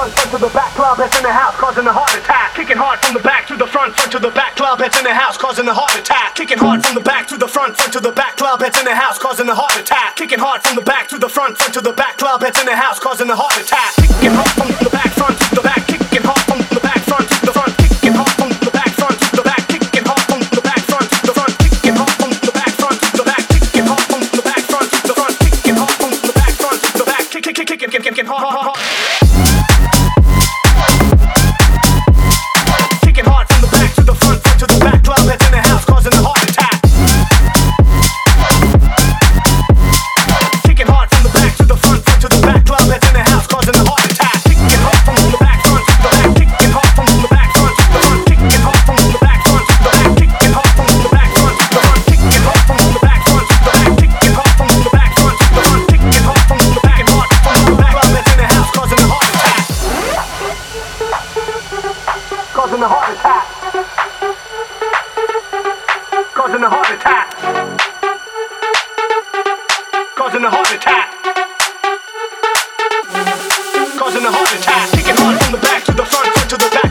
front, front to the back, Klubbheads in the house, causing a heart attack. Kicking hard from the back to the front, front to the back, Klubbheads in the house, causing a heart attack. Kicking hard from the back to the front, front to the back, Klubbheads in the house, causing a heart attack. Kicking hard from the back to the front, front to the back, Klubbheads in the house, causing a heart attack. Kicking hard from the back, front to the back, kicking hard from the back, front to the front, kicking hard from the back, front to the back, kicking hard from the back, front to the front, kicking hard from the back, front to the back, kicking hard from the back, front to the front, kicking hard from the back, front to the back, kick, kick, kick, kick, kick, kick, hard, hard, hard. Causing a heart attack. Causing a heart attack. Causing a heart attack. Causing a heart attack. Kicking hard from the back to the front, front to the back,